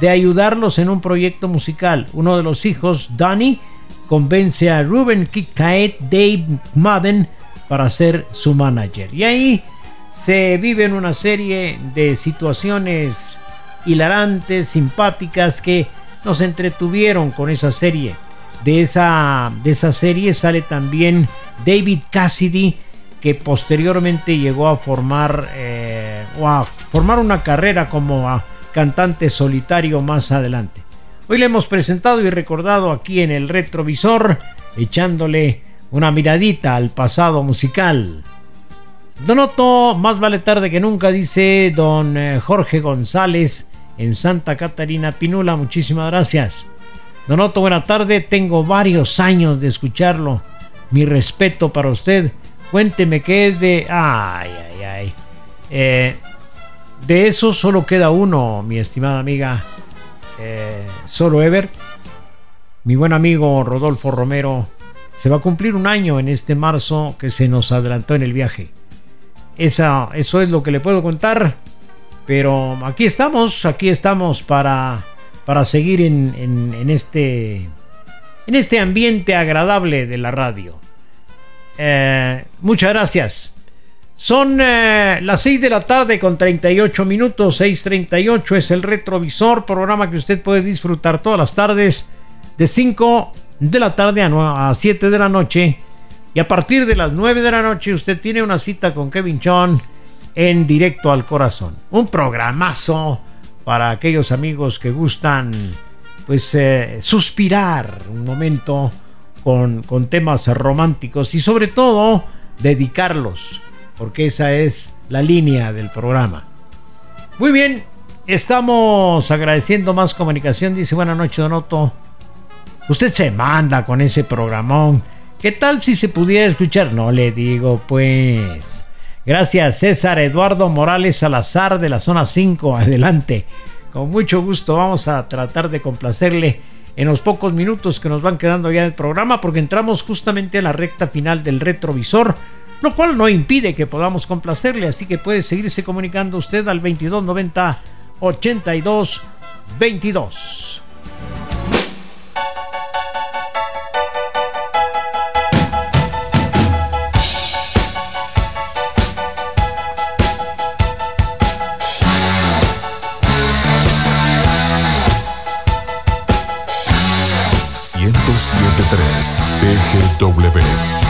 de ayudarlos en un proyecto musical. Uno de los hijos, Donnie, convence a Ruben Kikaet Dave Madden para ser su manager. Y ahí se viven una serie de situaciones hilarantes, simpáticas que nos entretuvieron con esa serie. De esa, de esa serie sale también David Cassidy, que posteriormente llegó a formar, eh, a formar una carrera como a cantante solitario más adelante. Hoy le hemos presentado y recordado aquí en el retrovisor, echándole una miradita al pasado musical. Donoto, más vale tarde que nunca, dice don eh, Jorge González en Santa Catarina Pinula. Muchísimas gracias. Donoto, buena tarde. Tengo varios años de escucharlo. Mi respeto para usted. Cuénteme qué es de. Ay, ay, ay. Eh, de eso solo queda uno, mi estimada amiga. Eh, solo Ever. Mi buen amigo Rodolfo Romero. Se va a cumplir un año en este marzo que se nos adelantó en el viaje. Esa, eso es lo que le puedo contar. Pero aquí estamos, aquí estamos para, para seguir en, en- este, en este ambiente agradable de la radio. Eh, muchas gracias. Son eh, las 6 de la tarde con 38 minutos, 6.38 es el retrovisor, programa que usted puede disfrutar todas las tardes de 5 de la tarde a, a 7 de la noche. Y a partir de las 9 de la noche usted tiene una cita con Kevin Chon en directo al corazón. Un programazo para aquellos amigos que gustan pues eh, suspirar un momento con, con temas románticos y sobre todo dedicarlos, porque esa es la línea del programa. Muy bien, estamos agradeciendo más comunicación, dice buenas noches Donoto. Usted se manda con ese programón. ¿Qué tal si se pudiera escuchar? No le digo, pues. Gracias, César Eduardo Morales Salazar de la zona 5. Adelante. Con mucho gusto vamos a tratar de complacerle en los pocos minutos que nos van quedando ya del programa porque entramos justamente a la recta final del retrovisor, lo cual no impide que podamos complacerle, así que puede seguirse comunicando usted al 2290 82 22. TGW.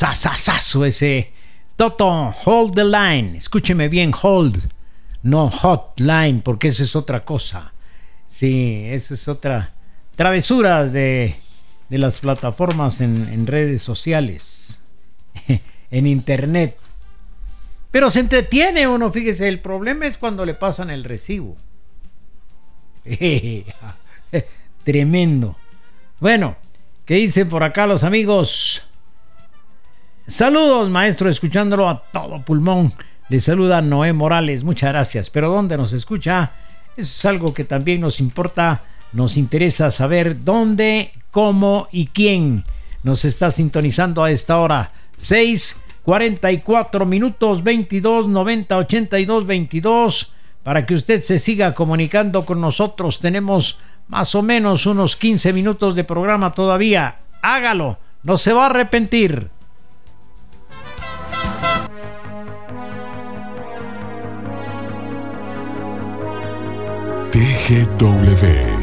Pasasasasasazo ese Toto, hold the line. Escúcheme bien, hold. No hotline, porque esa es otra cosa. Sí, esa es otra travesura de, de las plataformas en, en redes sociales, en internet. Pero se entretiene uno, fíjese, el problema es cuando le pasan el recibo. Tremendo. Bueno, ¿qué dicen por acá los amigos? Saludos, maestro, escuchándolo a todo pulmón. Le saluda Noé Morales, muchas gracias. Pero ¿dónde nos escucha? Eso es algo que también nos importa, nos interesa saber dónde, cómo y quién nos está sintonizando a esta hora. 6, 44 minutos, 22, 90, 82, 22. Para que usted se siga comunicando con nosotros, tenemos más o menos unos 15 minutos de programa todavía. Hágalo, no se va a arrepentir. TGW.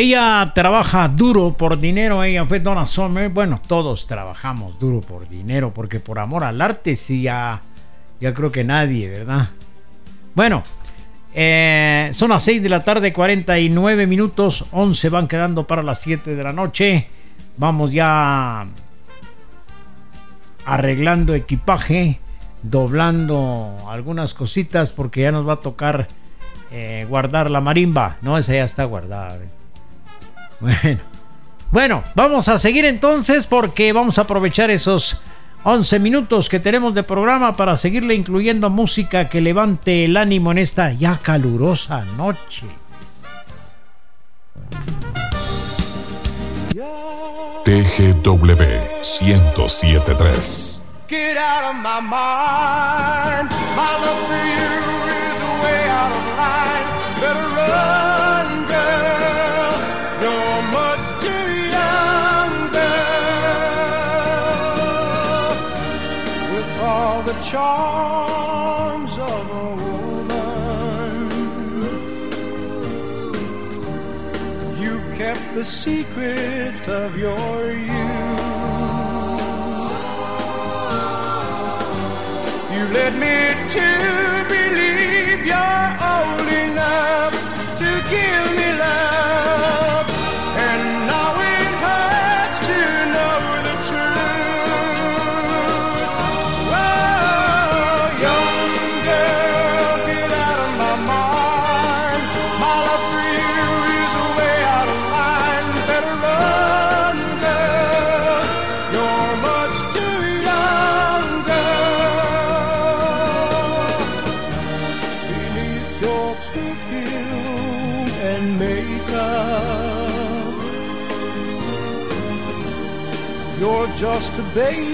Ella trabaja duro por dinero, ella fue Donna Summer. Bueno, todos trabajamos duro por dinero, porque por amor al arte sí ya, creo que nadie, ¿verdad? Bueno, eh, son las 6 de la tarde, 49 minutos, 11 van quedando para las 7 de la noche. Vamos ya arreglando equipaje, doblando algunas cositas porque ya nos va a tocar eh, guardar la marimba. No, esa ya está guardada. ¿eh? Bueno. Bueno, vamos a seguir entonces porque vamos a aprovechar esos 11 minutos que tenemos de programa para seguirle incluyendo música que levante el ánimo en esta ya calurosa noche. TGW 1073. Get out of my mind. My love for you the secret of your youth. You led me to believe baby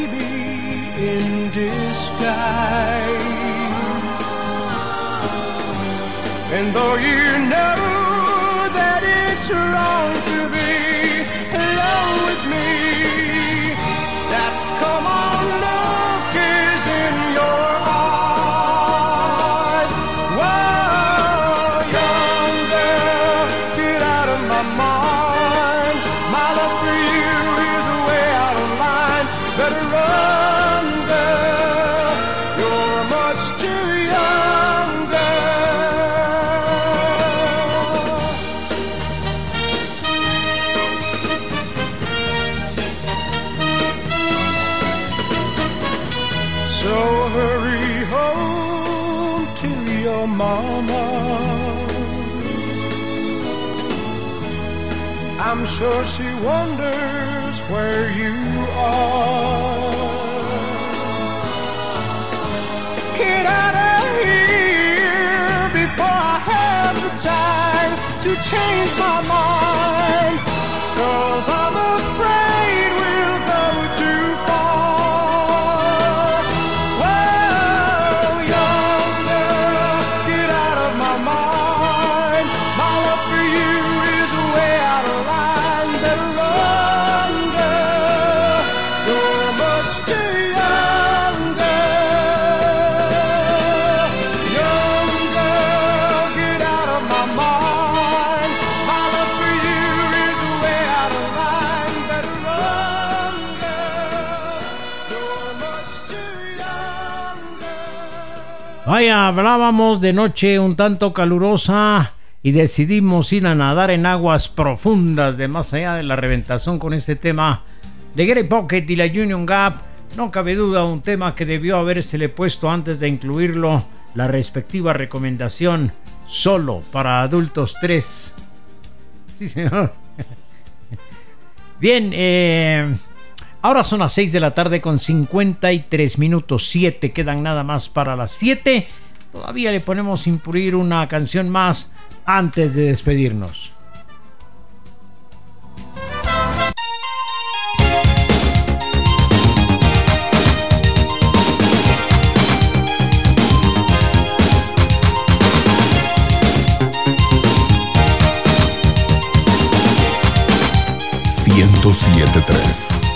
mama. I'm sure she wonders where you are. Get out of here before I have the time to change my mind. Hablábamos de noche un tanto calurosa y decidimos ir a nadar en aguas profundas de más allá de la reventación con este tema de Gary Pocket y la Union Gap. No cabe duda, un tema que debió habérsele puesto antes de incluirlo la respectiva recomendación solo para adultos 3. Sí, señor. Bien, eh, ahora son las 6 de la tarde con 53 minutos 7, quedan nada más para las 7. Todavía le ponemos imprimir una canción más antes de despedirnos. .3 I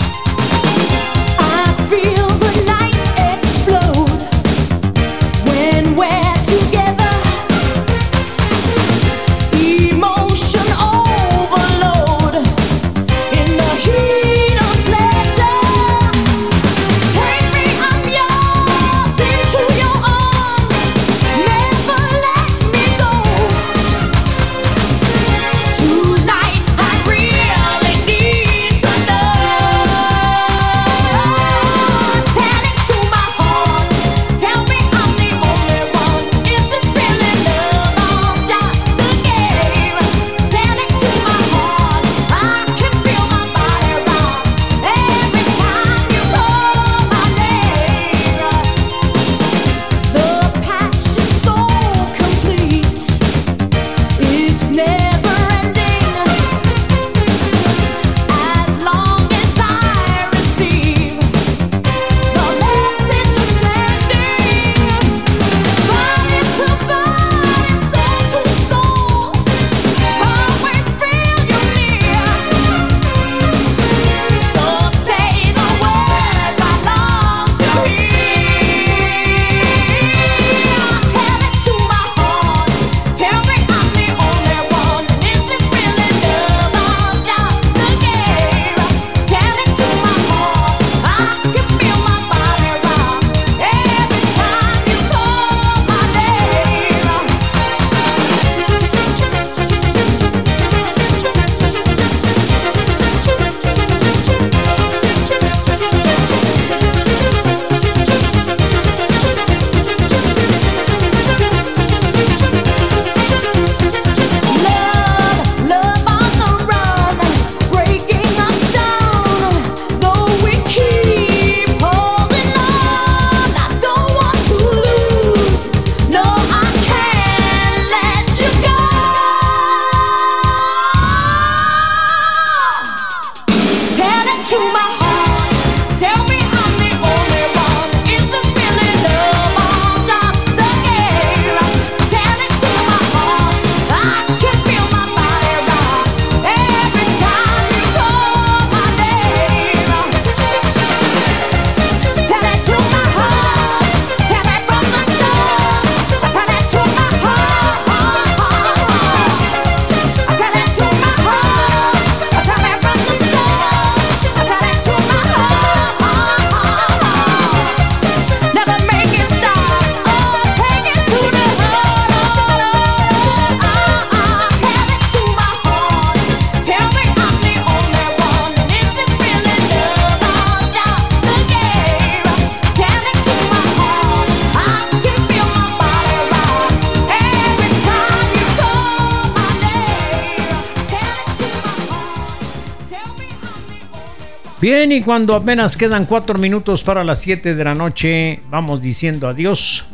Y cuando apenas quedan cuatro minutos para las 7 de la noche, vamos diciendo adiós.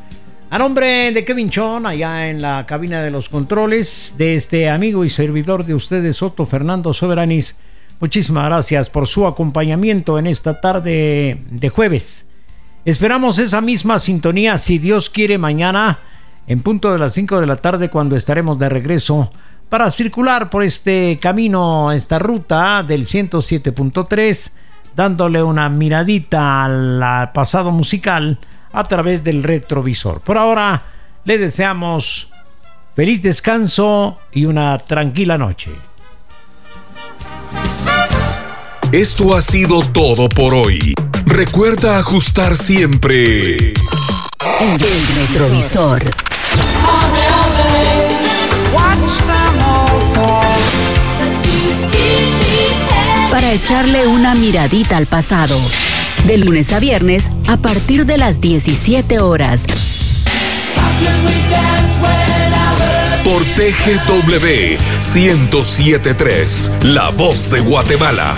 A nombre de Kevin Chon, allá en la cabina de los controles, de este amigo y servidor de ustedes, Otto Fernando Soberanis, muchísimas gracias por su acompañamiento en esta tarde de jueves. Esperamos esa misma sintonía, si Dios quiere, mañana, en punto de las 5 de la tarde, cuando estaremos de regreso para circular por este camino, esta ruta del 107.3, dándole una miradita al pasado musical a través del retrovisor. Por ahora, le deseamos feliz descanso y una tranquila noche. Esto ha sido todo por hoy. Recuerda ajustar siempre. El retrovisor. Echarle una miradita al pasado. De lunes a viernes a partir de las 17 horas. Por TGW 1073, La Voz de Guatemala.